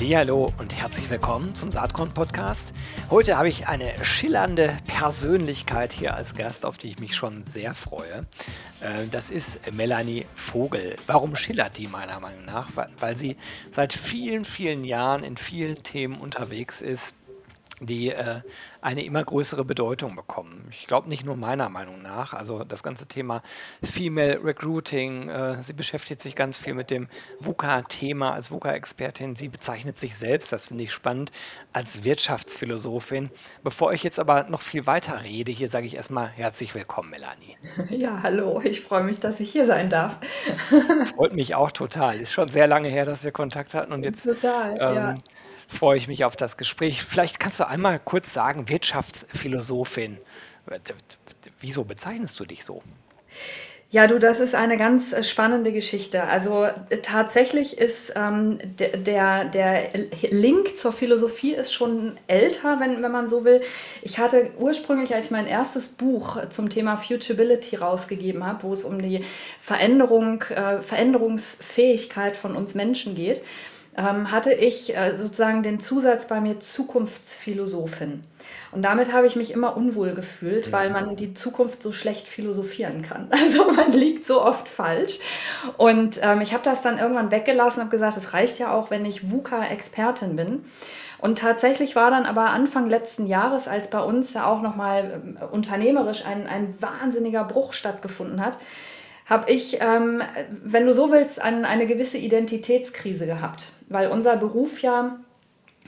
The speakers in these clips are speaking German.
Ja, hallo und herzlich willkommen zum Saatkorn Podcast. Heute habe ich eine schillernde Persönlichkeit hier als Gast, auf die ich mich schon sehr freue. Äh, das ist Melanie Vogel. Warum schillert die meiner Meinung nach? Weil sie seit vielen, vielen Jahren in vielen Themen unterwegs ist die äh, eine immer größere Bedeutung bekommen. Ich glaube nicht nur meiner Meinung nach. Also das ganze Thema Female Recruiting, äh, sie beschäftigt sich ganz viel mit dem VUCA-Thema als VUCA-Expertin. Sie bezeichnet sich selbst, das finde ich spannend, als Wirtschaftsphilosophin. Bevor ich jetzt aber noch viel weiter rede, hier sage ich erstmal herzlich willkommen, Melanie. Ja, hallo, ich freue mich, dass ich hier sein darf. Freut mich auch total. Ist schon sehr lange her, dass wir Kontakt hatten und jetzt Total, ähm, ja freue ich mich auf das Gespräch. Vielleicht kannst du einmal kurz sagen, Wirtschaftsphilosophin. Wieso bezeichnest du dich so? Ja, du, das ist eine ganz äh, spannende Geschichte. Also äh, tatsächlich ist ähm, der, der Link zur Philosophie ist schon älter, wenn, wenn man so will. Ich hatte ursprünglich, als ich mein erstes Buch zum Thema Futurability rausgegeben habe, wo es um die Veränderung, äh, Veränderungsfähigkeit von uns Menschen geht, ähm, hatte ich äh, sozusagen den Zusatz bei mir Zukunftsphilosophin. Und damit habe ich mich immer unwohl gefühlt, weil man die Zukunft so schlecht philosophieren kann. Also man liegt so oft falsch. Und ähm, ich habe das dann irgendwann weggelassen, habe gesagt, es reicht ja auch, wenn ich VUCA-Expertin bin. Und tatsächlich war dann aber Anfang letzten Jahres, als bei uns ja auch nochmal äh, unternehmerisch ein, ein wahnsinniger Bruch stattgefunden hat, habe ich, ähm, wenn du so willst, an eine gewisse Identitätskrise gehabt, weil unser Beruf ja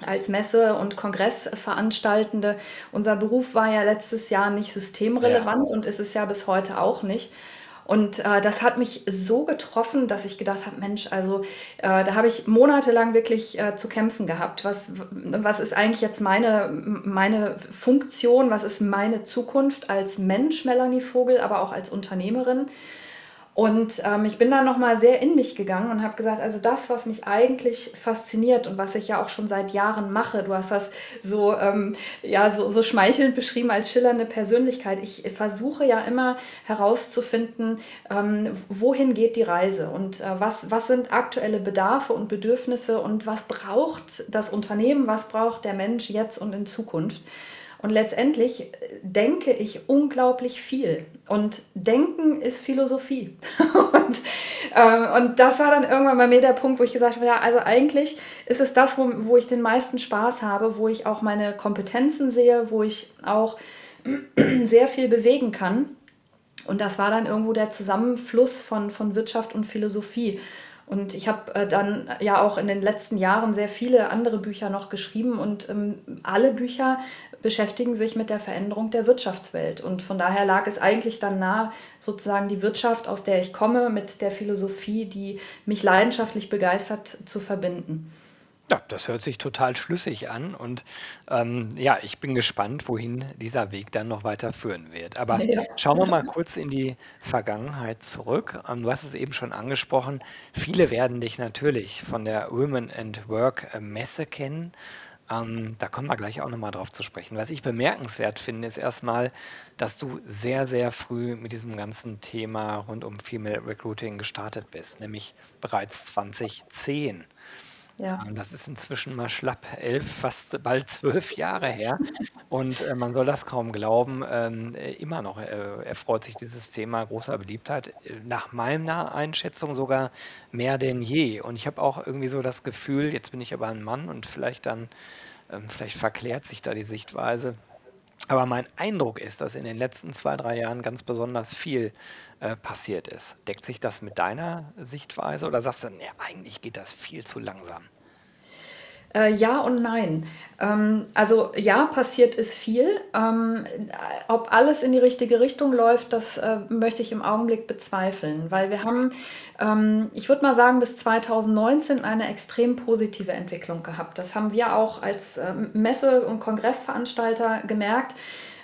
als Messe- und Kongressveranstaltende, unser Beruf war ja letztes Jahr nicht systemrelevant ja. und ist es ja bis heute auch nicht. Und äh, das hat mich so getroffen, dass ich gedacht habe, Mensch, also äh, da habe ich monatelang wirklich äh, zu kämpfen gehabt. Was, was ist eigentlich jetzt meine, meine Funktion, was ist meine Zukunft als Mensch, Melanie Vogel, aber auch als Unternehmerin? Und ähm, ich bin dann nochmal sehr in mich gegangen und habe gesagt, also das, was mich eigentlich fasziniert und was ich ja auch schon seit Jahren mache, du hast das so, ähm, ja, so, so schmeichelnd beschrieben als schillernde Persönlichkeit. Ich versuche ja immer herauszufinden, ähm, wohin geht die Reise und äh, was, was sind aktuelle Bedarfe und Bedürfnisse und was braucht das Unternehmen, was braucht der Mensch jetzt und in Zukunft. Und letztendlich äh, denke ich unglaublich viel. Und Denken ist Philosophie. und, äh, und das war dann irgendwann bei mir der Punkt, wo ich gesagt habe, ja, also eigentlich ist es das, wo, wo ich den meisten Spaß habe, wo ich auch meine Kompetenzen sehe, wo ich auch sehr viel bewegen kann. Und das war dann irgendwo der Zusammenfluss von, von Wirtschaft und Philosophie. Und ich habe äh, dann ja auch in den letzten Jahren sehr viele andere Bücher noch geschrieben und ähm, alle Bücher beschäftigen sich mit der Veränderung der Wirtschaftswelt. Und von daher lag es eigentlich dann nah, sozusagen die Wirtschaft, aus der ich komme, mit der Philosophie, die mich leidenschaftlich begeistert, zu verbinden. Ja, das hört sich total schlüssig an und ähm, ja, ich bin gespannt, wohin dieser Weg dann noch weiter führen wird. Aber Ja. schauen wir mal kurz in die Vergangenheit zurück. Ähm, du hast es eben schon angesprochen. Viele werden dich natürlich von der Women and Work äh, Messe kennen. Ähm, da kommen wir gleich auch nochmal drauf zu sprechen. Was ich bemerkenswert finde, ist erstmal, dass du sehr, sehr früh mit diesem ganzen Thema rund um Female Recruiting gestartet bist, nämlich bereits 2010. Ja. Ähm, das ist inzwischen mal schlapp elf, fast bald zwölf Jahre her. Und äh, man soll das kaum glauben. Ähm, äh, immer noch äh, erfreut sich dieses Thema großer Beliebtheit. Äh, nach meiner Einschätzung sogar mehr denn je. Und ich habe auch irgendwie so das Gefühl, jetzt bin ich aber ein Mann und vielleicht dann, ähm, vielleicht verklärt sich da die Sichtweise. Aber mein Eindruck ist, dass in den letzten zwei, drei Jahren ganz besonders viel äh, passiert ist. Deckt sich das mit deiner Sichtweise oder sagst du, nee, eigentlich geht das viel zu langsam? Äh, ja und nein. Ähm, also ja, passiert ist viel. Ähm, ob alles in die richtige Richtung läuft, das äh, möchte ich im Augenblick bezweifeln, weil wir haben, ähm, ich würde mal sagen, bis 2019 eine extrem positive Entwicklung gehabt. Das haben wir auch als äh, Messe- und Kongressveranstalter gemerkt.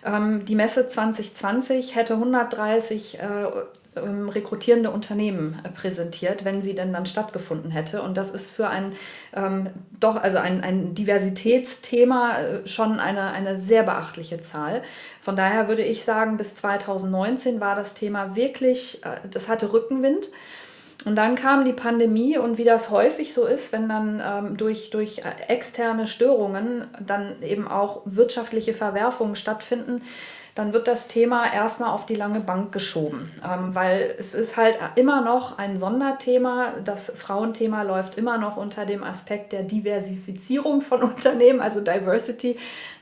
Ähm, die Messe 2020 hätte 130 ähm, rekrutierende Unternehmen äh, präsentiert, wenn sie denn dann stattgefunden hätte. Und das ist für ein ähm, doch, also ein, ein Diversitätsthema äh, schon eine, eine sehr beachtliche Zahl. Von daher würde ich sagen, bis 2019 war das Thema wirklich, äh, das hatte Rückenwind. Und dann kam die Pandemie und wie das häufig so ist, wenn dann ähm, durch, durch externe Störungen dann eben auch wirtschaftliche Verwerfungen stattfinden, dann wird das Thema erstmal auf die lange Bank geschoben, ähm, weil es ist halt immer noch ein Sonderthema. Das Frauenthema läuft immer noch unter dem Aspekt der Diversifizierung von Unternehmen, also Diversity,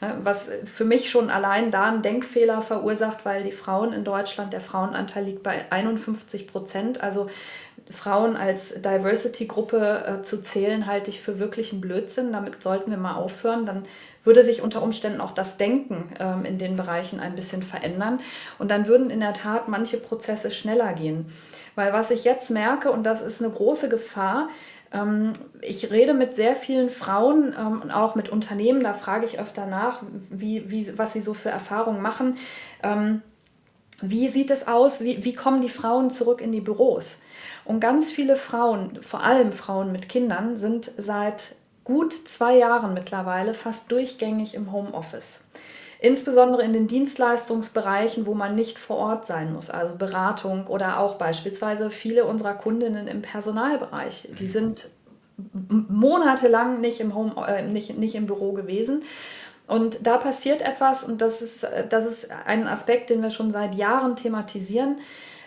äh, was für mich schon allein da einen Denkfehler verursacht, weil die Frauen in Deutschland, der Frauenanteil liegt bei 51 Prozent. Also Frauen als Diversity-Gruppe äh, zu zählen, halte ich für wirklich einen Blödsinn. Damit sollten wir mal aufhören. Dann würde sich unter Umständen auch das Denken ähm, in den Bereichen ein bisschen verändern. Und dann würden in der Tat manche Prozesse schneller gehen. Weil was ich jetzt merke, und das ist eine große Gefahr, ähm, ich rede mit sehr vielen Frauen ähm, und auch mit Unternehmen, da frage ich öfter nach, wie, wie, was sie so für Erfahrungen machen. Ähm, wie sieht es aus? Wie, wie kommen die Frauen zurück in die Büros? Und ganz viele Frauen, vor allem Frauen mit Kindern, sind seit gut zwei Jahren mittlerweile fast durchgängig im Homeoffice. Insbesondere in den Dienstleistungsbereichen, wo man nicht vor Ort sein muss, also Beratung oder auch beispielsweise viele unserer Kundinnen im Personalbereich. Die sind monatelang nicht im, Home, äh, nicht, nicht im Büro gewesen. Und da passiert etwas und das ist, das ist ein Aspekt, den wir schon seit Jahren thematisieren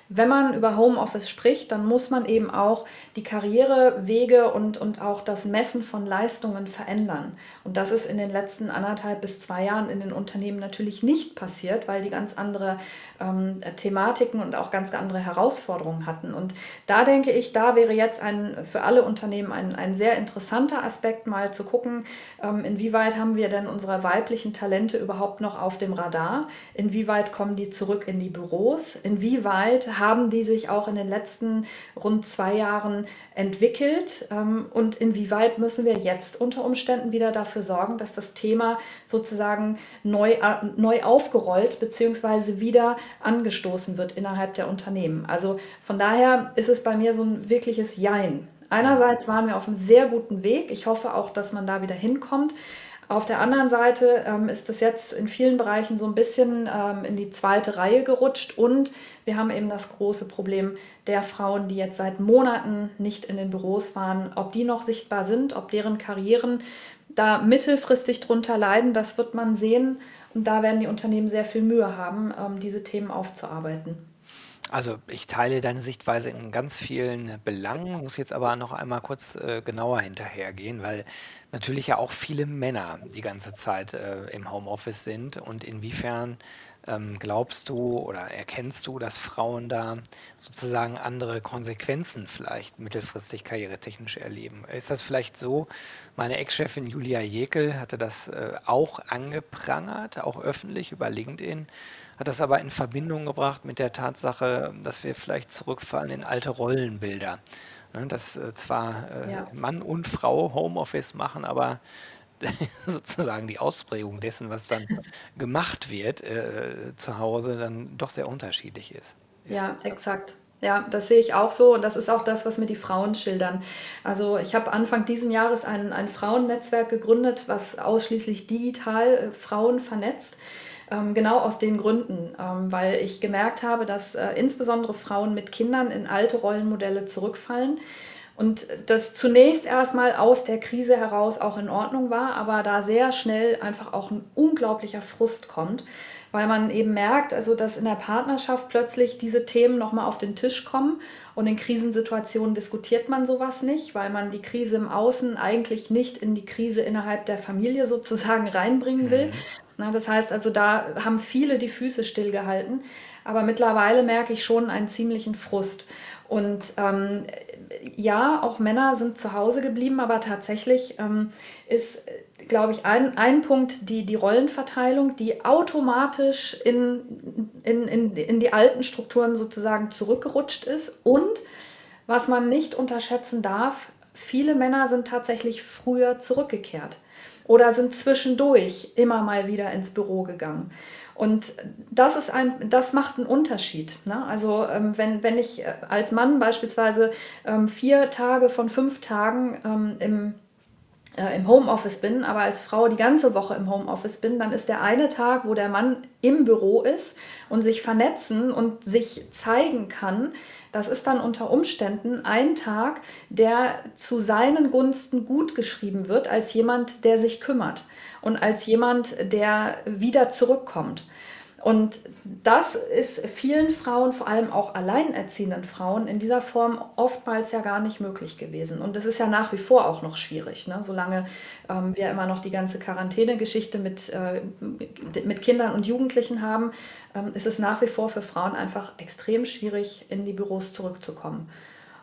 wenn man über Homeoffice spricht, dann muss man eben auch die Karrierewege und, und auch das Messen von Leistungen verändern. Und das ist in den letzten anderthalb bis zwei Jahren in den Unternehmen natürlich nicht passiert, weil die ganz andere ähm, Thematiken und auch ganz andere Herausforderungen hatten. Und da denke ich, da wäre jetzt ein, für alle Unternehmen ein, ein sehr interessanter Aspekt, mal zu gucken, ähm, inwieweit haben wir denn unsere weiblichen Talente überhaupt noch auf dem Radar? Inwieweit kommen die zurück in die Büros? Inwieweit haben die sich auch in den letzten rund zwei Jahren entwickelt ähm, und inwieweit müssen wir jetzt unter Umständen wieder dafür sorgen, dass das Thema sozusagen neu, äh, neu aufgerollt bzw. wieder angestoßen wird innerhalb der Unternehmen. Also von daher ist es bei mir so ein wirkliches Jein. Einerseits waren wir auf einem sehr guten Weg. Ich hoffe auch, dass man da wieder hinkommt. Auf der anderen Seite ähm, ist das jetzt in vielen Bereichen so ein bisschen ähm, in die zweite Reihe gerutscht. Und wir haben eben das große Problem der Frauen, die jetzt seit Monaten nicht in den Büros waren, ob die noch sichtbar sind, ob deren Karrieren da mittelfristig drunter leiden, das wird man sehen. Und da werden die Unternehmen sehr viel Mühe haben, ähm, diese Themen aufzuarbeiten. Also ich teile deine Sichtweise in ganz vielen Belangen, muss jetzt aber noch einmal kurz äh, genauer hinterhergehen, weil natürlich ja auch viele Männer die ganze Zeit äh, im Homeoffice sind und inwiefern ähm, glaubst du oder erkennst du, dass Frauen da sozusagen andere Konsequenzen vielleicht mittelfristig karrieretechnisch erleben? Ist das vielleicht so? Meine Ex-Chefin Julia Jekel hatte das äh, auch angeprangert, auch öffentlich über LinkedIn hat das aber in Verbindung gebracht mit der Tatsache, dass wir vielleicht zurückfallen in alte Rollenbilder. Ne, dass äh, zwar äh, Ja. Mann und Frau Homeoffice machen, aber sozusagen die Ausprägung dessen, was dann gemacht wird äh, zu Hause, dann doch sehr unterschiedlich ist. Ist Ja, exakt. Ja, das sehe ich auch so und das ist auch das, was mir die Frauen schildern. Also ich habe Anfang diesen Jahres ein, ein Frauennetzwerk gegründet, was ausschließlich digital Frauen vernetzt. Ähm, genau aus den Gründen, ähm, weil ich gemerkt habe, dass äh, insbesondere Frauen mit Kindern in alte Rollenmodelle zurückfallen. Und das zunächst erstmal aus der Krise heraus auch in Ordnung war, aber da sehr schnell einfach auch ein unglaublicher Frust kommt, weil man eben merkt, also dass in der Partnerschaft plötzlich diese Themen nochmal auf den Tisch kommen und in Krisensituationen diskutiert man sowas nicht, weil man die Krise im Außen eigentlich nicht in die Krise innerhalb der Familie sozusagen reinbringen will, mhm. Na, das heißt also, da haben viele die Füße stillgehalten. Aber mittlerweile merke ich schon einen ziemlichen Frust. Und ähm, ja, auch Männer sind zu Hause geblieben, aber tatsächlich ähm, ist, glaube ich, ein, ein Punkt die, die Rollenverteilung, die automatisch in, in, in, in die alten Strukturen sozusagen zurückgerutscht ist. Und was man nicht unterschätzen darf, viele Männer sind tatsächlich früher zurückgekehrt. Oder sind zwischendurch immer mal wieder ins Büro gegangen. Und das, ist ein, das macht einen Unterschied. Ne? Also ähm, wenn, wenn ich äh, als Mann beispielsweise ähm, vier Tage von fünf Tagen ähm, im äh, im Homeoffice bin, aber als Frau die ganze Woche im Homeoffice bin, dann ist der eine Tag, wo der Mann im Büro ist und sich vernetzen und sich zeigen kann, das ist dann unter Umständen ein Tag, der zu seinen Gunsten gut geschrieben wird, als jemand, der sich kümmert und als jemand, der wieder zurückkommt. Und das ist vielen Frauen, vor allem auch alleinerziehenden Frauen, in dieser Form oftmals ja gar nicht möglich gewesen. Und das ist ja nach wie vor auch noch schwierig. Ne? Solange ähm, wir immer noch die ganze Quarantäne-Geschichte mit, äh, mit Kindern und Jugendlichen haben, ähm, ist es nach wie vor für Frauen einfach extrem schwierig, in die Büros zurückzukommen.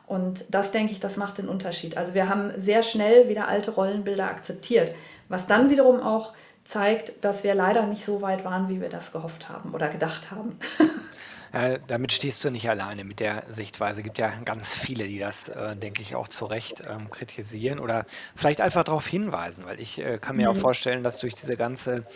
Und das denke ich, das macht den Unterschied. Also wir haben sehr schnell wieder alte Rollenbilder akzeptiert, was dann wiederum auch zeigt, dass wir leider nicht so weit waren, wie wir das gehofft haben oder gedacht haben. Äh, damit stehst du nicht alleine mit der Sichtweise. Es gibt ja ganz viele, die das, äh, denke ich, auch zu Recht ähm, kritisieren oder vielleicht einfach darauf hinweisen, weil ich äh, kann mir auch mhm. vorstellen, dass durch diese ganze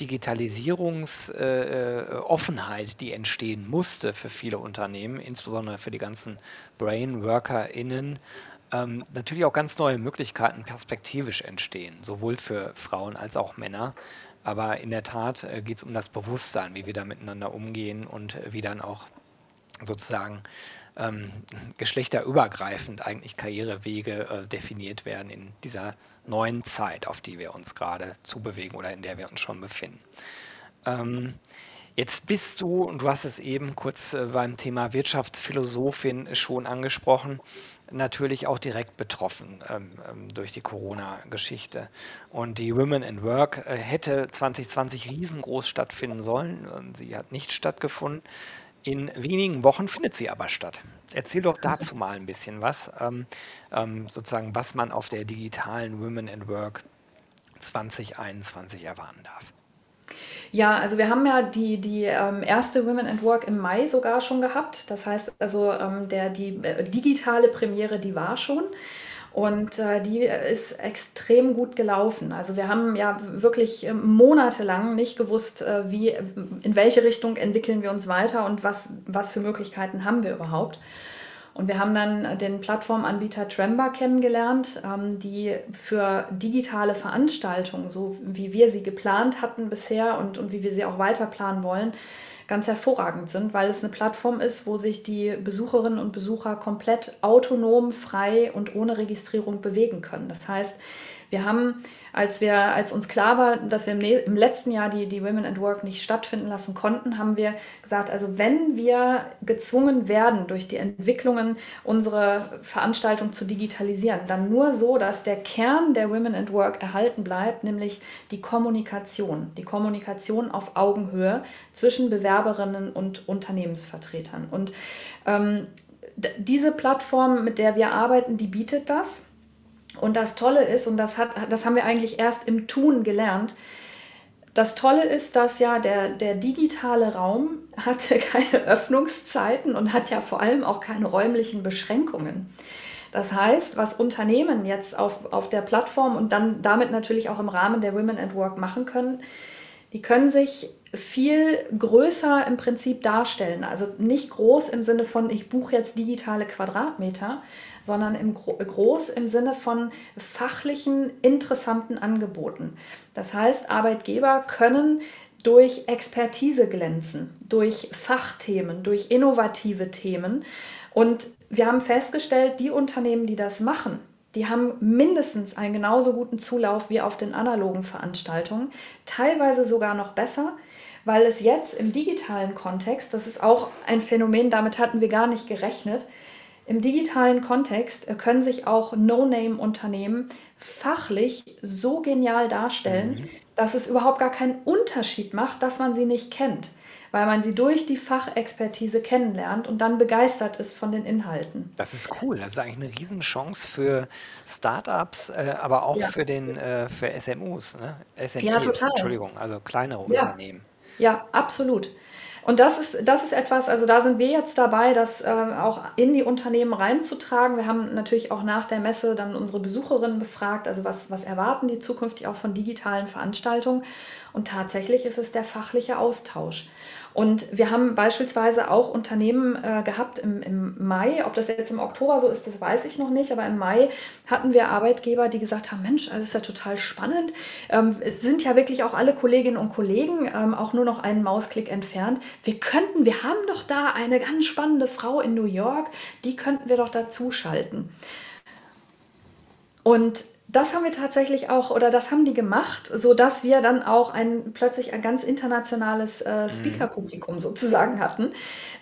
Digitalisierungsoffenheit, äh, äh, die entstehen musste für viele Unternehmen, insbesondere für die ganzen Brainworker*innen, ähm, natürlich auch ganz neue Möglichkeiten perspektivisch entstehen, sowohl für Frauen als auch Männer. Aber in der Tat äh, geht es um das Bewusstsein, wie wir da miteinander umgehen und wie dann auch sozusagen ähm, geschlechterübergreifend eigentlich Karrierewege äh, definiert werden in dieser neuen Zeit, auf die wir uns gerade zubewegen oder in der wir uns schon befinden. Ähm, Jetzt bist du, und du hast es eben kurz äh, beim Thema Wirtschaftsphilosophin schon angesprochen, natürlich auch direkt betroffen ähm, ähm, durch die Corona-Geschichte. Und die Women in Work äh, hätte 2020 riesengroß stattfinden sollen. Sie hat nicht stattgefunden. In wenigen Wochen findet sie aber statt. Erzähl doch dazu mal ein bisschen was, ähm, ähm, sozusagen, was man auf der digitalen Women in Work 2021 erwarten darf. Ja, also wir haben ja die, die ähm, erste Women at Work im Mai sogar schon gehabt. Das heißt also, ähm, der, die äh, digitale Premiere, die war schon. Und äh, die ist extrem gut gelaufen. Also wir haben ja wirklich äh, monatelang nicht gewusst, äh, wie, in welche Richtung entwickeln wir uns weiter und was, was für Möglichkeiten haben wir überhaupt. Und wir haben dann den Plattformanbieter Tremba kennengelernt, ähm, die für digitale Veranstaltungen, so wie wir sie geplant hatten bisher und, und wie wir sie auch weiter planen wollen, ganz hervorragend sind, weil es eine Plattform ist, wo sich die Besucherinnen und Besucher komplett autonom, frei und ohne Registrierung bewegen können. Das heißt, wir haben, als, wir, als uns klar war, dass wir im, im letzten Jahr die, die Women at Work nicht stattfinden lassen konnten, haben wir gesagt, also wenn wir gezwungen werden, durch die Entwicklungen unsere Veranstaltung zu digitalisieren, dann nur so, dass der Kern der Women at Work erhalten bleibt, nämlich die Kommunikation. Die Kommunikation auf Augenhöhe zwischen Bewerberinnen und Unternehmensvertretern. Und ähm, diese Plattform, mit der wir arbeiten, die bietet das. Und das Tolle ist, und das, hat, das haben wir eigentlich erst im Tun gelernt, das Tolle ist, dass ja der, der digitale Raum hatte keine Öffnungszeiten und hat ja vor allem auch keine räumlichen Beschränkungen. Das heißt, was Unternehmen jetzt auf, auf der Plattform und dann damit natürlich auch im Rahmen der Women at Work machen können, die können sich viel größer im Prinzip darstellen. Also nicht groß im Sinne von, ich buche jetzt digitale Quadratmeter, sondern im Gro groß im Sinne von fachlichen, interessanten Angeboten. Das heißt, Arbeitgeber können durch Expertise glänzen, durch Fachthemen, durch innovative Themen. Und wir haben festgestellt, die Unternehmen, die das machen, die haben mindestens einen genauso guten Zulauf wie auf den analogen Veranstaltungen, teilweise sogar noch besser, weil es jetzt im digitalen Kontext, das ist auch ein Phänomen, damit hatten wir gar nicht gerechnet, im digitalen Kontext äh, können sich auch No-Name-Unternehmen fachlich so genial darstellen, mhm. dass es überhaupt gar keinen Unterschied macht, dass man sie nicht kennt, weil man sie durch die Fachexpertise kennenlernt und dann begeistert ist von den Inhalten. Das ist cool. Das ist eigentlich eine Riesenchance für Startups, äh, aber auch ja. für, den, äh, für SMUs. Ne? SMEs, ja, total. Entschuldigung, also kleinere ja. Unternehmen. Ja, absolut. Und das ist, das ist etwas, also da sind wir jetzt dabei, das äh, auch in die Unternehmen reinzutragen. Wir haben natürlich auch nach der Messe dann unsere Besucherinnen befragt, also was, was erwarten die zukünftig auch von digitalen Veranstaltungen. Und tatsächlich ist es der fachliche Austausch. Und wir haben beispielsweise auch Unternehmen äh, gehabt im, im Mai, ob das jetzt im Oktober so ist, das weiß ich noch nicht, aber im Mai hatten wir Arbeitgeber, die gesagt haben, Mensch, das ist ja total spannend. Ähm, es sind ja wirklich auch alle Kolleginnen und Kollegen ähm, auch nur noch einen Mausklick entfernt. Wir könnten, wir haben doch da eine ganz spannende Frau in New York, die könnten wir doch dazu schalten. Und das haben wir tatsächlich auch, oder das haben die gemacht, sodass wir dann auch ein plötzlich ein ganz internationales äh, mhm. Speaker-Publikum sozusagen hatten.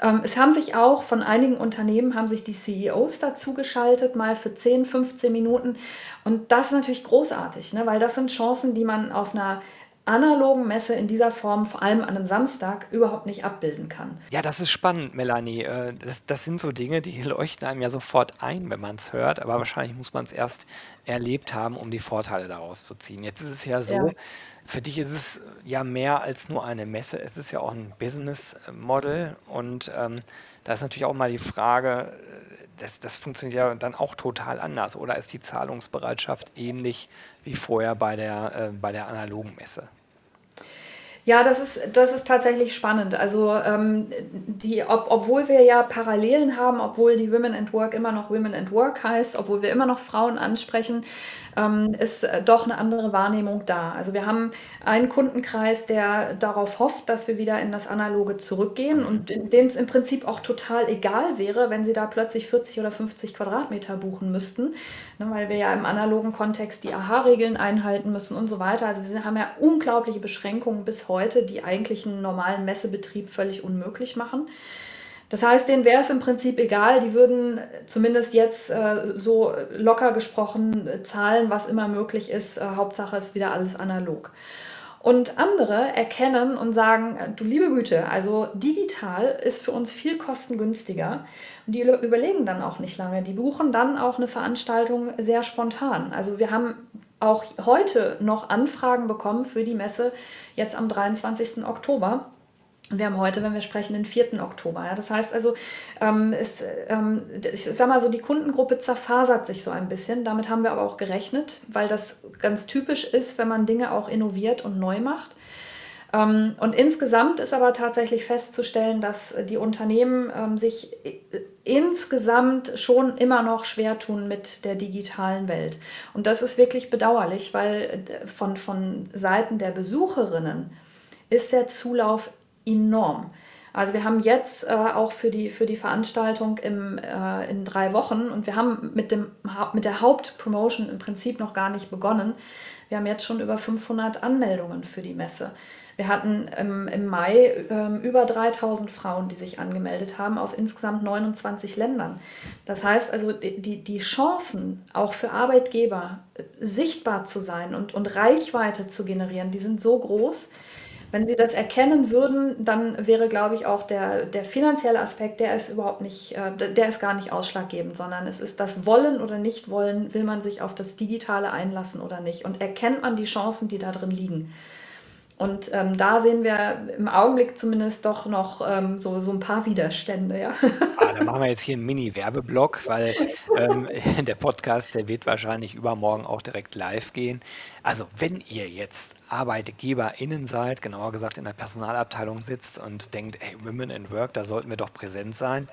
Ähm, es haben sich auch von einigen Unternehmen, haben sich die CEOs dazu geschaltet, mal für 10, 15 Minuten. Und das ist natürlich großartig, ne? weil das sind Chancen, die man auf einer analogen Messe in dieser Form, vor allem an einem Samstag, überhaupt nicht abbilden kann. Ja, das ist spannend, Melanie. Äh, das, das sind so Dinge, die leuchten einem ja sofort ein, wenn man es hört, aber wahrscheinlich muss man es erst erlebt haben, um die Vorteile daraus zu ziehen. Jetzt ist es ja so, ja. für dich ist es ja mehr als nur eine Messe, es ist ja auch ein Business Model und ähm, da ist natürlich auch mal die Frage, das, das funktioniert ja dann auch total anders. Oder ist die Zahlungsbereitschaft ähnlich wie vorher bei der, äh, bei der analogen Messe? Ja, das ist, das ist tatsächlich spannend. Also ähm, die, ob, obwohl wir ja Parallelen haben, obwohl die Women and Work immer noch Women and Work heißt, obwohl wir immer noch Frauen ansprechen, ähm, ist äh, doch eine andere Wahrnehmung da. Also wir haben einen Kundenkreis, der darauf hofft, dass wir wieder in das Analoge zurückgehen und denen es im Prinzip auch total egal wäre, wenn sie da plötzlich 40 oder 50 Quadratmeter buchen müssten, ne, weil wir ja im analogen Kontext die AHA-Regeln einhalten müssen und so weiter. Also wir haben ja unglaubliche Beschränkungen bis heute, die eigentlich einen normalen Messebetrieb völlig unmöglich machen. Das heißt, denen wäre es im Prinzip egal, die würden zumindest jetzt äh, so locker gesprochen zahlen, was immer möglich ist. Äh, Hauptsache ist wieder alles analog. Und andere erkennen und sagen, du liebe Güte, also digital ist für uns viel kostengünstiger. Und die überlegen dann auch nicht lange. Die buchen dann auch eine Veranstaltung sehr spontan. Also wir haben auch heute noch Anfragen bekommen für die Messe jetzt am 23. Oktober wir haben heute, wenn wir sprechen, den 4. Oktober. Ja. Das heißt also, ähm, ist, ähm, ich sag mal so, die Kundengruppe zerfasert sich so ein bisschen. Damit haben wir aber auch gerechnet, weil das ganz typisch ist, wenn man Dinge auch innoviert und neu macht. Ähm, und insgesamt ist aber tatsächlich festzustellen, dass die Unternehmen ähm, sich insgesamt schon immer noch schwer tun mit der digitalen Welt. Und das ist wirklich bedauerlich, weil äh, von, von Seiten der Besucherinnen ist der Zulauf enorm. Also wir haben jetzt äh, auch für die, für die Veranstaltung im, äh, in drei Wochen und wir haben mit, dem, mit der Hauptpromotion im Prinzip noch gar nicht begonnen. Wir haben jetzt schon über 500 Anmeldungen für die Messe. Wir hatten im, im Mai äh, über 3000 Frauen, die sich angemeldet haben, aus insgesamt 29 Ländern. Das heißt also, die, die Chancen auch für Arbeitgeber äh, sichtbar zu sein und, und Reichweite zu generieren, die sind so groß, wenn sie das erkennen würden, dann wäre, glaube ich, auch der, der finanzielle Aspekt, der ist überhaupt nicht, äh, der ist gar nicht ausschlaggebend, sondern es ist das Wollen oder Nicht-Wollen, will man sich auf das Digitale einlassen oder nicht und erkennt man die Chancen, die da drin liegen. Und ähm, da sehen wir im Augenblick zumindest doch noch ähm, so, so ein paar Widerstände. Ja. Ah, dann machen wir jetzt hier einen Mini-Werbeblock, weil ähm, der Podcast, der wird wahrscheinlich übermorgen auch direkt live gehen. Also wenn ihr jetzt ArbeitgeberInnen seid, genauer gesagt in der Personalabteilung sitzt und denkt, hey, Women in Work, da sollten wir doch präsent sein.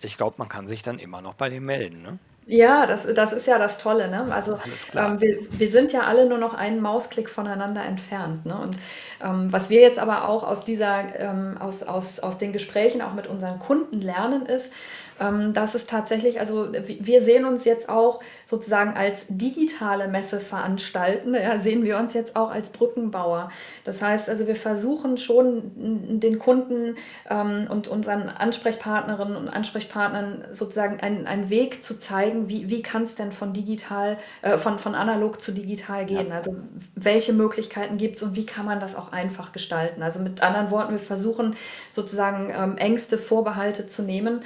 Ich glaube, man kann sich dann immer noch bei dem melden. Ne? Ja, das, das ist ja das Tolle. Ne? Also ähm, wir, wir sind ja alle nur noch einen Mausklick voneinander entfernt. Ne? Und ähm, was wir jetzt aber auch aus dieser, ähm, aus, aus, aus den Gesprächen auch mit unseren Kunden lernen, ist, ähm, dass es tatsächlich, also wir sehen uns jetzt auch sozusagen als digitale Messe veranstalten, ja, sehen wir uns jetzt auch als Brückenbauer. Das heißt also, wir versuchen schon den Kunden ähm, und unseren Ansprechpartnerinnen und Ansprechpartnern sozusagen einen, einen Weg zu zeigen, wie, wie kann es denn von digital, äh, von, von analog zu digital gehen. Ja. Also welche Möglichkeiten gibt es und wie kann man das auch einfach gestalten. Also mit anderen Worten, wir versuchen sozusagen ähm, Ängste, Vorbehalte zu nehmen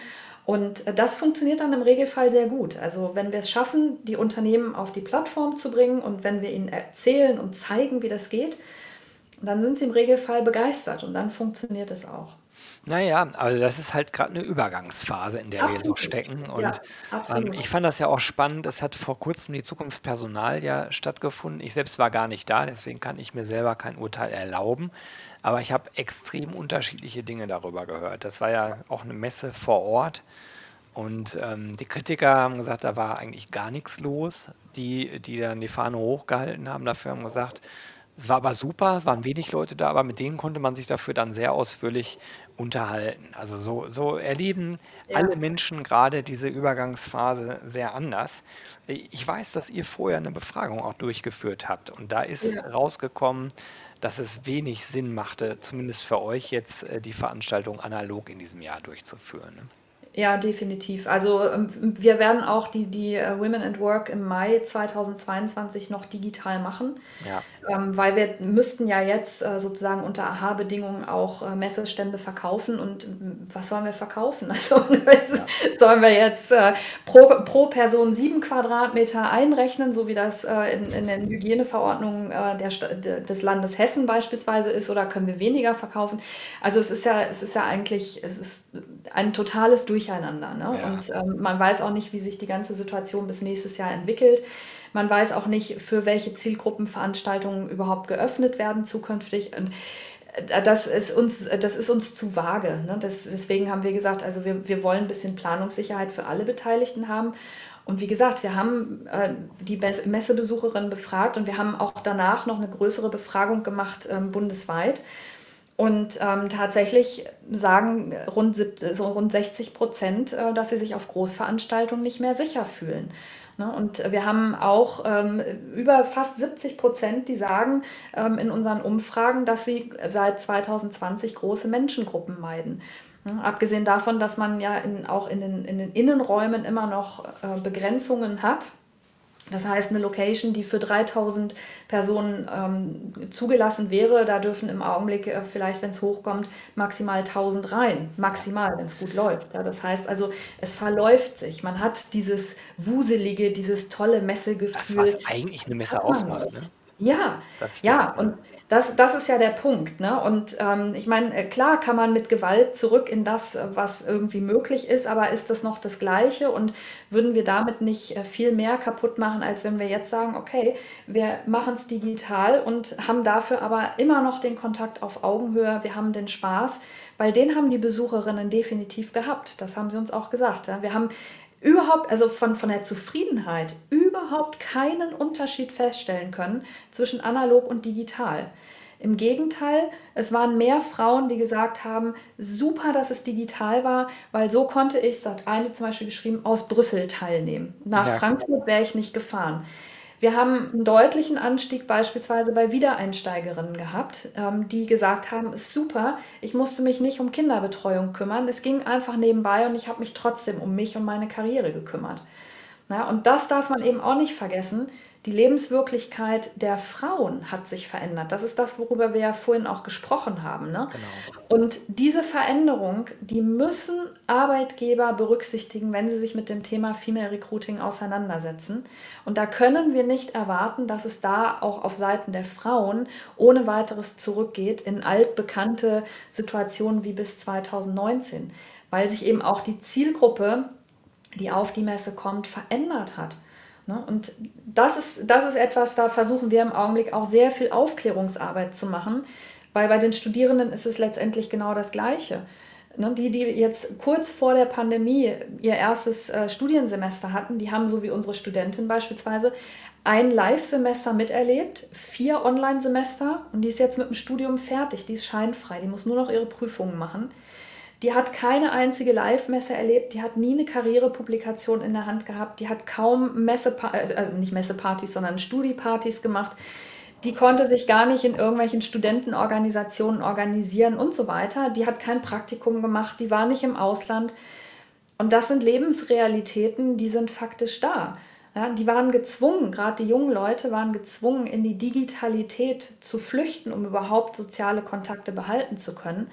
und äh, das funktioniert dann im Regelfall sehr gut. Also wenn wir es schaffen, die Unternehmen auf die Plattform zu bringen und wenn wir ihnen erzählen und zeigen, wie das geht, dann sind sie im Regelfall begeistert und dann funktioniert es auch. Naja, also das ist halt gerade eine Übergangsphase, in der wir so Absolut. stecken. Ja, Und ähm, absolut. ich fand das ja auch spannend. Es hat vor kurzem die Zukunft Personal ja stattgefunden. Ich selbst war gar nicht da, deswegen kann ich mir selber kein Urteil erlauben. Aber ich habe extrem unterschiedliche Dinge darüber gehört. Das war ja auch eine Messe vor Ort. Und ähm, die Kritiker haben gesagt, da war eigentlich gar nichts los. Die, die dann die Fahne hochgehalten haben, dafür haben gesagt, es war aber super, es waren wenig Leute da, aber mit denen konnte man sich dafür dann sehr ausführlich unterhalten. Also so, so erleben alle Ja, Menschen gerade diese Übergangsphase sehr anders. Ich weiß, dass ihr vorher eine Befragung auch durchgeführt habt und da ist ja. rausgekommen, dass es wenig Sinn machte, zumindest für euch jetzt äh, die Veranstaltung analog in diesem Jahr durchzuführen. Ne? Ja, definitiv. Also ähm, wir werden auch die, die äh, Women at Work im Mai 2022 noch digital machen, Ja, ähm, weil wir müssten ja jetzt äh, sozusagen unter AHA-Bedingungen auch äh, Messestände verkaufen. Und ähm, was sollen wir verkaufen? Also ja, sollen wir jetzt äh, pro, pro Person sieben Quadratmeter einrechnen, so wie das äh, in, in den Hygieneverordnungen äh, der, des Landes Hessen beispielsweise ist, oder können wir weniger verkaufen? Also es ist ja, es ist ja eigentlich, es ist ein totales Durcheinander. Ne? ja, Und ähm, man weiß auch nicht, wie sich die ganze Situation bis nächstes Jahr entwickelt. Man weiß auch nicht, für welche Zielgruppen Veranstaltungen überhaupt geöffnet werden zukünftig. Und äh, das ist uns, das ist uns zu vage. Ne? Das, deswegen haben wir gesagt, also wir, wir wollen ein bisschen Planungssicherheit für alle Beteiligten haben. Und wie gesagt, wir haben äh, die Mess- Messebesucherinnen befragt und wir haben auch danach noch eine größere Befragung gemacht ähm, bundesweit. Und ähm, tatsächlich sagen rund, so rund 60 Prozent, äh, dass sie sich auf Großveranstaltungen nicht mehr sicher fühlen. Ne? Und wir haben auch ähm, über fast 70 Prozent, die sagen ähm, in unseren Umfragen, dass sie seit 2020 große Menschengruppen meiden. Ne? Abgesehen davon, dass man ja in, auch in den, in den Innenräumen immer noch äh, Begrenzungen hat das heißt, eine Location, die für 3000 Personen ähm, zugelassen wäre, da dürfen im Augenblick äh, vielleicht, wenn es hochkommt, maximal 1000 rein. Maximal, wenn es gut läuft. Ja, das heißt also, es verläuft sich. Man hat dieses wuselige, dieses tolle Das, Messegefühl, was eigentlich eine das Messe ausmacht, ne? Ja, ja, und das, das ist ja der Punkt, ne? Und ähm, ich meine, äh, klar kann man mit Gewalt zurück in das, äh, was irgendwie möglich ist, aber ist das noch das Gleiche? Und würden wir damit nicht äh, viel mehr kaputt machen, als wenn wir jetzt sagen, okay, wir machen es digital und haben dafür aber immer noch den Kontakt auf Augenhöhe, wir haben den Spaß, weil den haben die Besucherinnen definitiv gehabt. Das haben sie uns auch gesagt. Ja? Wir haben überhaupt, also von, von der Zufriedenheit, überhaupt keinen Unterschied feststellen können zwischen analog und digital. Im Gegenteil, es waren mehr Frauen, die gesagt haben, super, dass es digital war, weil so konnte ich, hat eine zum Beispiel geschrieben, aus Brüssel teilnehmen. Nach Ja, Frankfurt wäre ich nicht gefahren. Wir haben einen deutlichen Anstieg beispielsweise bei Wiedereinsteigerinnen gehabt, ähm, die gesagt haben, ist super, ich musste mich nicht um Kinderbetreuung kümmern, es ging einfach nebenbei und ich habe mich trotzdem um mich und meine Karriere gekümmert. Na, und das darf man eben auch nicht vergessen. Die Lebenswirklichkeit der Frauen hat sich verändert. Das ist das, worüber wir ja vorhin auch gesprochen haben. Ne? genau. Und diese Veränderung, die müssen Arbeitgeber berücksichtigen, wenn sie sich mit dem Thema Female Recruiting auseinandersetzen. Und da können wir nicht erwarten, dass es da auch auf Seiten der Frauen ohne weiteres zurückgeht in altbekannte Situationen wie bis 2019, weil sich eben auch die Zielgruppe die auf die Messe kommt, verändert hat. Ne? Und das ist, das ist etwas, da versuchen wir im Augenblick auch sehr viel Aufklärungsarbeit zu machen, weil bei den Studierenden ist es letztendlich genau das Gleiche. Ne? Die, die jetzt kurz vor der Pandemie ihr erstes äh, Studiensemester hatten, die haben so wie unsere Studentin beispielsweise ein Live-Semester miterlebt, vier Online-Semester und die ist jetzt mit dem Studium fertig, die ist scheinfrei, die muss nur noch ihre Prüfungen machen. Die hat keine einzige Live-Messe erlebt, die hat nie eine Karrierepublikation in der Hand gehabt, die hat kaum Messe, also nicht Messepartys, sondern Studiepartys gemacht. Die konnte sich gar nicht in irgendwelchen Studentenorganisationen organisieren und so weiter. Die hat kein Praktikum gemacht, die war nicht im Ausland. Und das sind Lebensrealitäten, die sind faktisch da. Ja, die waren gezwungen, gerade die jungen Leute waren gezwungen, in die Digitalität zu flüchten, um überhaupt soziale Kontakte behalten zu können.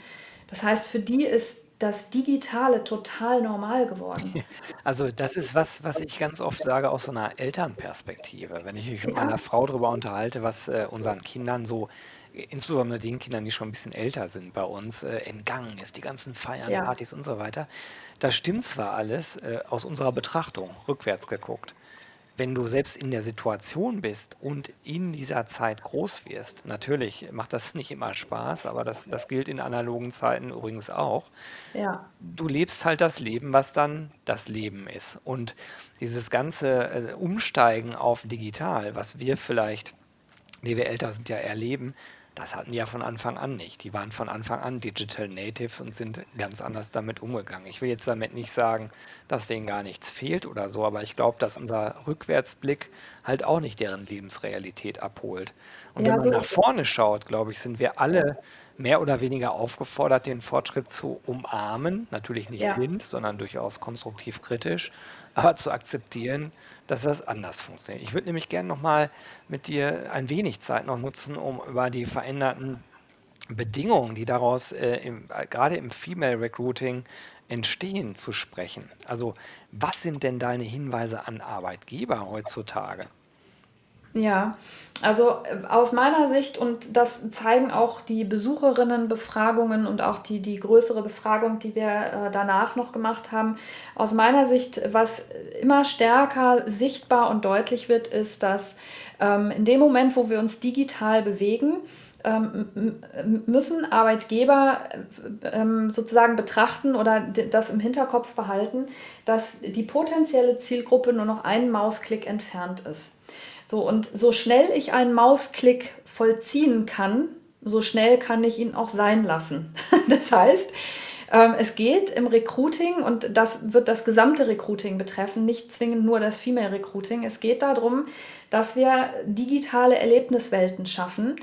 Das heißt, für die ist das Digitale total normal geworden. Also das ist was, was ich ganz oft sage aus so einer Elternperspektive. Wenn ich mich mit meiner Ja, Frau darüber unterhalte, was äh, unseren Kindern so, äh, insbesondere den Kindern, die schon ein bisschen älter sind bei uns, äh, entgangen ist, die ganzen Feiern, ja, Partys und so weiter. Das stimmt zwar alles äh, aus unserer Betrachtung, rückwärts geguckt. Wenn du selbst in der Situation bist und in dieser Zeit groß wirst, natürlich macht das nicht immer Spaß, aber das, das gilt in analogen Zeiten übrigens auch. ja, Du lebst halt das Leben, was dann das Leben ist. Und dieses ganze äh, Umsteigen auf digital, was wir vielleicht, die wir älter sind, ja erleben, das hatten die ja von Anfang an nicht. Die waren von Anfang an Digital Natives und sind ganz anders damit umgegangen. Ich will jetzt damit nicht sagen, dass denen gar nichts fehlt oder so, aber ich glaube, dass unser Rückwärtsblick halt auch nicht deren Lebensrealität abholt. Und wenn ja, man so nach vorne schaut, glaube ich, sind wir alle mehr oder weniger aufgefordert, den Fortschritt zu umarmen. Natürlich nicht Ja. blind, sondern durchaus konstruktiv kritisch, aber zu akzeptieren, dass das anders funktioniert. Ich würde nämlich gerne nochmal mit dir ein wenig Zeit noch nutzen, um über die veränderten Bedingungen, die daraus äh, im, äh, gerade im Female Recruiting entstehen, zu sprechen. Also was sind denn deine Hinweise an Arbeitgeber heutzutage? Ja, also äh, aus meiner Sicht, und das zeigen auch die Besucherinnenbefragungen und auch die, die größere Befragung, die wir äh, danach noch gemacht haben, aus meiner Sicht, was immer stärker sichtbar und deutlich wird, ist, dass ähm, in dem Moment, wo wir uns digital bewegen, ähm, müssen Arbeitgeber äh, ähm, sozusagen betrachten oder das im Hinterkopf behalten, dass die potenzielle Zielgruppe nur noch einen Mausklick entfernt ist. So, und so schnell ich einen Mausklick vollziehen kann, so schnell kann ich ihn auch sein lassen. Das heißt, ähm, es geht im Recruiting, und das wird das gesamte Recruiting betreffen, nicht zwingend nur das Female Recruiting. Es geht darum, dass wir digitale Erlebniswelten schaffen,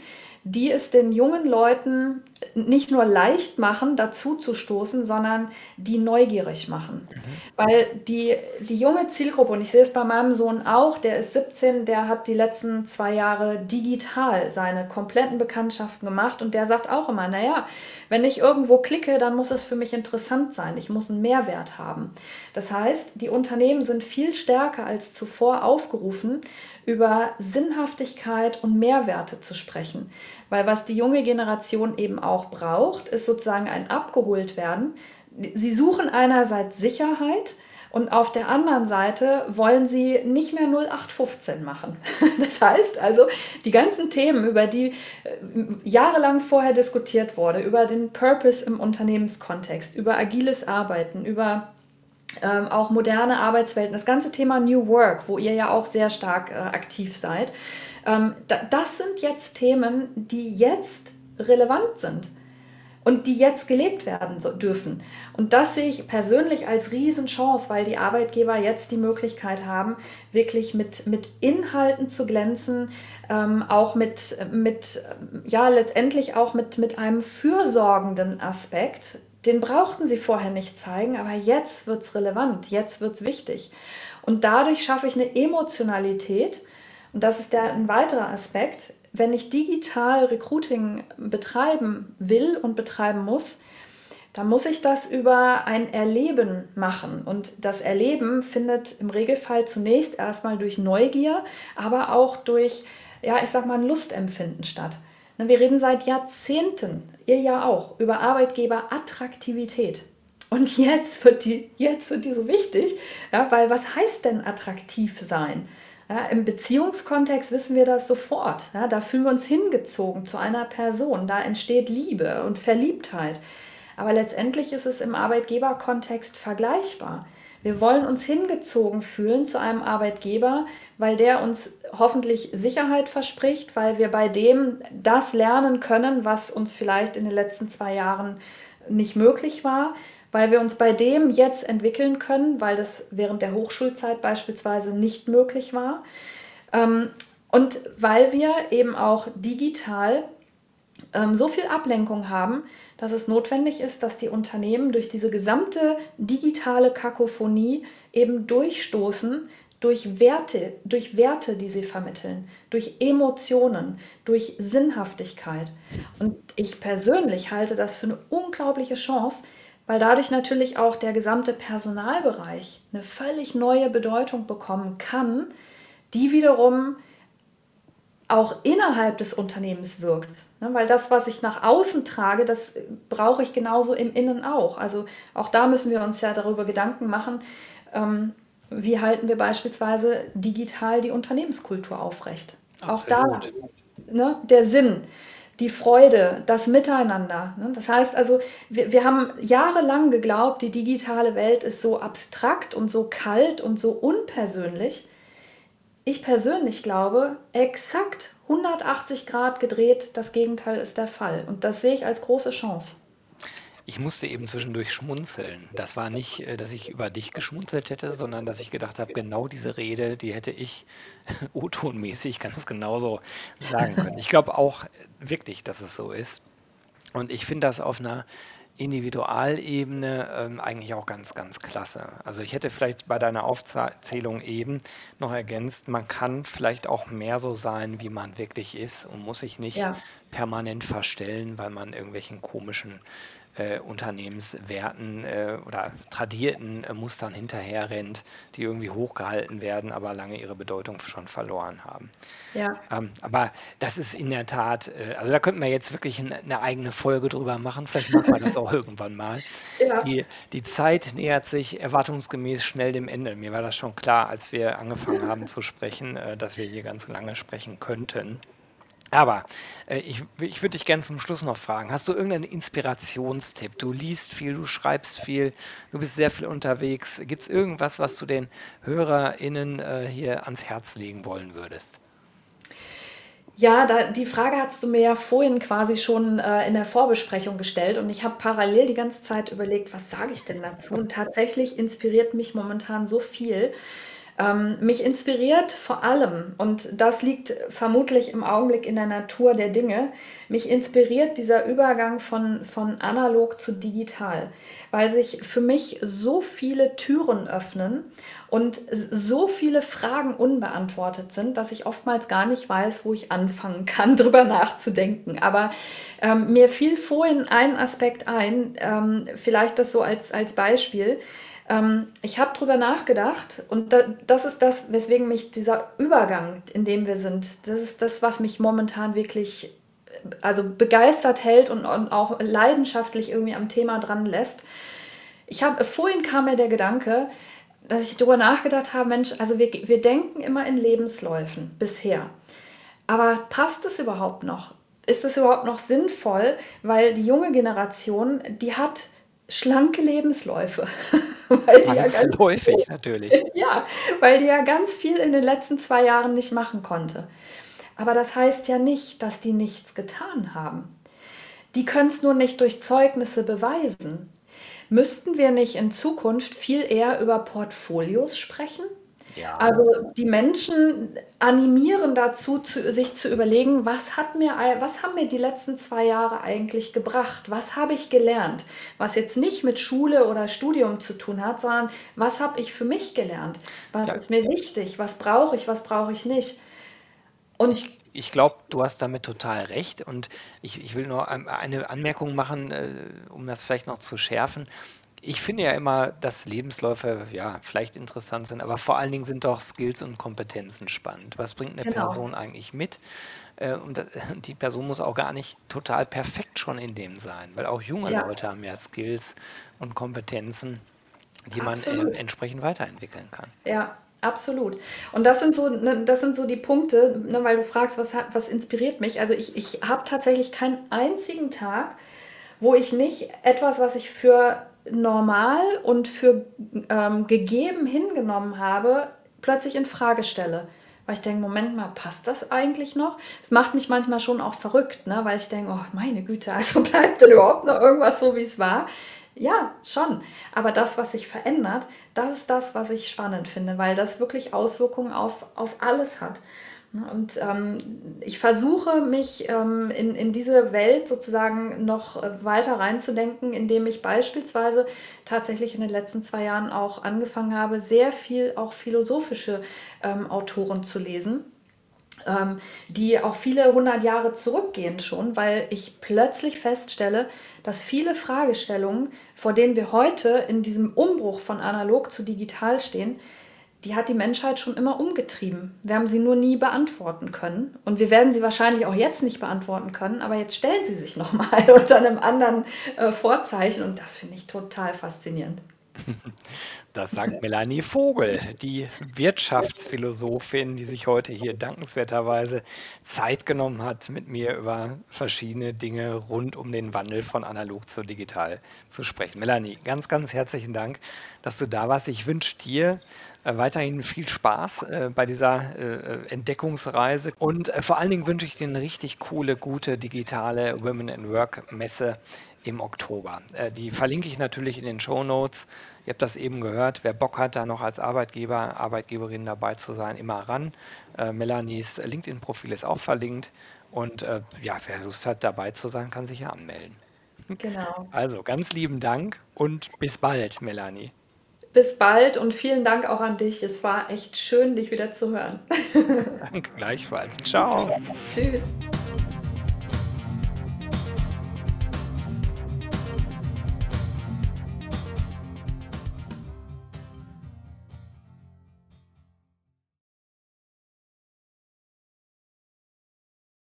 die es den jungen Leuten nicht nur leicht machen, dazu zu stoßen, sondern die neugierig machen. Weil die, die junge Zielgruppe, und ich sehe es bei meinem Sohn auch, der ist 17, der hat die letzten zwei Jahre digital seine kompletten Bekanntschaften gemacht und der sagt auch immer, naja, wenn ich irgendwo klicke, dann muss es für mich interessant sein, ich muss einen Mehrwert haben. Das heißt, die Unternehmen sind viel stärker als zuvor aufgerufen, über Sinnhaftigkeit und Mehrwerte zu sprechen. Weil was die junge Generation eben auch braucht, ist sozusagen ein Abgeholtwerden. Sie suchen einerseits Sicherheit und auf der anderen Seite wollen sie nicht mehr 0815 machen. Das heißt also, die ganzen Themen, über die äh, jahrelang vorher diskutiert wurde, über den Purpose im Unternehmenskontext, über agiles Arbeiten, über ähm, auch moderne Arbeitswelten, das ganze Thema New Work, wo ihr ja auch sehr stark äh, aktiv seid, ähm, da, das sind jetzt Themen, die jetzt relevant sind und die jetzt gelebt werden dürfen. Und das sehe ich persönlich als Riesenchance, weil die Arbeitgeber jetzt die Möglichkeit haben, wirklich mit, mit Inhalten zu glänzen, ähm, auch mit, mit, ja, letztendlich auch mit, mit einem fürsorgenden Aspekt, den brauchten sie vorher nicht zeigen, aber jetzt wird es relevant, jetzt wird es wichtig. Und dadurch schaffe ich eine Emotionalität. Und das ist der, ein weiterer Aspekt. Wenn ich digital Recruiting betreiben will und betreiben muss, dann muss ich das über ein Erleben machen. Und das Erleben findet im Regelfall zunächst erstmal durch Neugier, aber auch durch, ja, ich sag mal, ein Lustempfinden statt. Ne, wir reden seit Jahrzehnten, ihr ja auch, über Arbeitgeberattraktivität. Und jetzt wird, die, jetzt wird die so wichtig, ja, weil was heißt denn attraktiv sein? Ja, Im Beziehungskontext wissen wir das sofort. Ja, da fühlen wir uns hingezogen zu einer Person. Da entsteht Liebe und Verliebtheit. Aber letztendlich ist es im Arbeitgeberkontext vergleichbar. Wir wollen uns hingezogen fühlen zu einem Arbeitgeber, weil der uns hoffentlich Sicherheit verspricht, weil wir bei dem das lernen können, was uns vielleicht in den letzten zwei Jahren nicht möglich war, weil wir uns bei dem jetzt entwickeln können, weil das während der Hochschulzeit beispielsweise nicht möglich war. Ähm, und weil wir eben auch digital ähm, so viel Ablenkung haben, dass es notwendig ist, dass die Unternehmen durch diese gesamte digitale Kakophonie eben durchstoßen durch Werte, durch Werte, die sie vermitteln, durch Emotionen, durch Sinnhaftigkeit. Und ich persönlich halte das für eine unglaubliche Chance, weil dadurch natürlich auch der gesamte Personalbereich eine völlig neue Bedeutung bekommen kann, die wiederum auch innerhalb des Unternehmens wirkt. Ne, weil das, was ich nach außen trage, das brauche ich genauso im Innen auch. Also auch da müssen wir uns ja darüber Gedanken machen, ähm, wie halten wir beispielsweise digital die Unternehmenskultur aufrecht. Absolut. Auch da ne, der Sinn die Freude, das Miteinander. Ne? Das heißt also, wir, wir haben jahrelang geglaubt, die digitale Welt ist so abstrakt und so kalt und so unpersönlich. Ich persönlich glaube, exakt 180 Grad gedreht, das Gegenteil ist der Fall. Und das sehe ich als große Chance. Ich musste eben zwischendurch schmunzeln. Das war nicht, äh, dass ich über dich geschmunzelt hätte, sondern dass ich gedacht habe, genau diese Rede, die hätte ich O-Ton-mäßig ganz genauso sagen können. Ich glaube auch wirklich, dass es so ist. Und ich finde das auf einer Individualebene ähm, eigentlich auch ganz, ganz klasse. Also ich hätte vielleicht bei deiner Aufzählung eben noch ergänzt, man kann vielleicht auch mehr so sein, wie man wirklich ist und muss sich nicht Ja. permanent verstellen, weil man irgendwelchen komischen äh, Unternehmenswerten äh, oder tradierten äh, Mustern hinterherrennt, die irgendwie hochgehalten werden, aber lange ihre Bedeutung schon verloren haben. Ja. Ähm, aber das ist in der Tat, äh, also da könnten wir jetzt wirklich eine, eigene Folge drüber machen. Vielleicht machen wir das auch irgendwann mal. Ja. Die, die Zeit nähert sich erwartungsgemäß schnell dem Ende. Mir war das schon klar, als wir angefangen haben zu sprechen, äh, dass wir hier ganz lange sprechen könnten. Aber äh, ich, ich würde dich gerne zum Schluss noch fragen, hast du irgendeinen Inspirationstipp? Du liest viel, du schreibst viel, du bist sehr viel unterwegs. Gibt es irgendwas, was du den HörerInnen äh, hier ans Herz legen wollen würdest? Ja, da, die Frage hast du mir ja vorhin quasi schon äh, in der Vorbesprechung gestellt und ich habe parallel die ganze Zeit überlegt, was sage ich denn dazu? Und tatsächlich inspiriert mich momentan so viel. Ähm, mich inspiriert vor allem, und das liegt vermutlich im Augenblick in der Natur der Dinge, mich inspiriert dieser Übergang von, von analog zu digital, weil sich für mich so viele Türen öffnen und so viele Fragen unbeantwortet sind, dass ich oftmals gar nicht weiß, wo ich anfangen kann, drüber nachzudenken. Aber ähm, mir fiel vorhin ein Aspekt ein, ähm, vielleicht das so als, als Beispiel. Ähm, ich habe darüber nachgedacht und da, das ist das, weswegen mich dieser Übergang, in dem wir sind, das ist das, was mich momentan wirklich also begeistert hält und, und auch leidenschaftlich irgendwie am Thema dran lässt. Ich habe vorhin kam mir der Gedanke, dass ich darüber nachgedacht habe, Mensch, also wir, wir denken immer in Lebensläufen bisher. Aber passt es überhaupt noch? Ist es überhaupt noch sinnvoll? Weil die junge Generation, die hat schlanke Lebensläufe. weil die ja ganz häufig viel, natürlich. Ja, weil die ja ganz viel in den letzten zwei Jahren nicht machen konnte. Aber das heißt ja nicht, dass die nichts getan haben. Die können es nur nicht durch Zeugnisse beweisen. Müssten wir nicht in Zukunft viel eher über Portfolios sprechen? Ja. Also die Menschen animieren dazu, zu, sich zu überlegen, was, hat mir, was haben mir die letzten zwei Jahre eigentlich gebracht? Was habe ich gelernt? Was jetzt nicht mit Schule oder Studium zu tun hat, sondern was habe ich für mich gelernt? Was ja. ist mir wichtig? Was brauche ich? Was brauche ich nicht? Und ich, ich glaube, du hast damit total recht. Und ich, ich will nur eine Anmerkung machen, äh, um das vielleicht noch zu schärfen ich finde ja immer, dass Lebensläufe ja vielleicht interessant sind, aber vor allen Dingen sind doch Skills und Kompetenzen spannend. Was bringt eine Genau. Person eigentlich mit? Äh, und die Person muss auch gar nicht total perfekt schon in dem sein, weil auch junge Ja, Leute haben ja Skills und Kompetenzen, die man äh, entsprechend weiterentwickeln kann. Ja, absolut. Und das sind so, ne, das sind so die Punkte, ne, weil du fragst, was hat, was inspiriert mich. Also ich, ich habe tatsächlich keinen einzigen Tag, wo ich nicht etwas, was ich für normal und für ähm, gegeben hingenommen habe, plötzlich in Frage stelle. Weil ich denke, Moment mal, passt das eigentlich noch? Es macht mich manchmal schon auch verrückt, ne? weil ich denke, oh meine Güte, also bleibt denn überhaupt noch irgendwas so, wie es war? Ja, schon. Aber das, was sich verändert, das ist das, was ich spannend finde, weil das wirklich Auswirkungen auf, auf alles hat. Ne, und ähm, ich versuche mich ähm, in, in diese Welt sozusagen noch äh, weiter reinzudenken, indem ich beispielsweise tatsächlich in den letzten zwei Jahren auch angefangen habe, sehr viel auch philosophische ähm, Autoren zu lesen ähm, die auch viele hundert Jahre zurückgehen schon, weil ich plötzlich feststelle, dass viele Fragestellungen, vor denen wir heute in diesem Umbruch von analog zu digital stehen, die hat die Menschheit schon immer umgetrieben. Wir haben sie nur nie beantworten können. Und wir werden sie wahrscheinlich auch jetzt nicht beantworten können, aber jetzt stellen sie sich nochmal unter einem anderen äh, Vorzeichen und das finde ich total faszinierend. Das sagt Melanie Vogel, die Wirtschaftsphilosophin, die sich heute hier dankenswerterweise Zeit genommen hat, mit mir über verschiedene Dinge rund um den Wandel von analog zu digital zu sprechen. Melanie, ganz, ganz herzlichen Dank, dass du da warst. Ich wünsche dir äh, weiterhin viel Spaß äh, bei dieser äh, Entdeckungsreise und vor allen Dingen wünsche ich dir eine richtig coole, gute digitale Women in Work Messe im Oktober. Äh, die verlinke ich natürlich in den Show Notes. Ihr habt das eben gehört. Wer Bock hat, da noch als Arbeitgeber, Arbeitgeberin dabei zu sein, immer ran. Äh, Melanies LinkedIn-Profil ist auch verlinkt. Und äh, ja, wer Lust hat, dabei zu sein, kann sich ja anmelden. Genau. Also ganz lieben Dank und bis bald, Melanie. Bis bald und vielen Dank auch an dich. Es war echt schön, dich wieder zu hören. Danke gleichfalls. Ciao. Tschüss.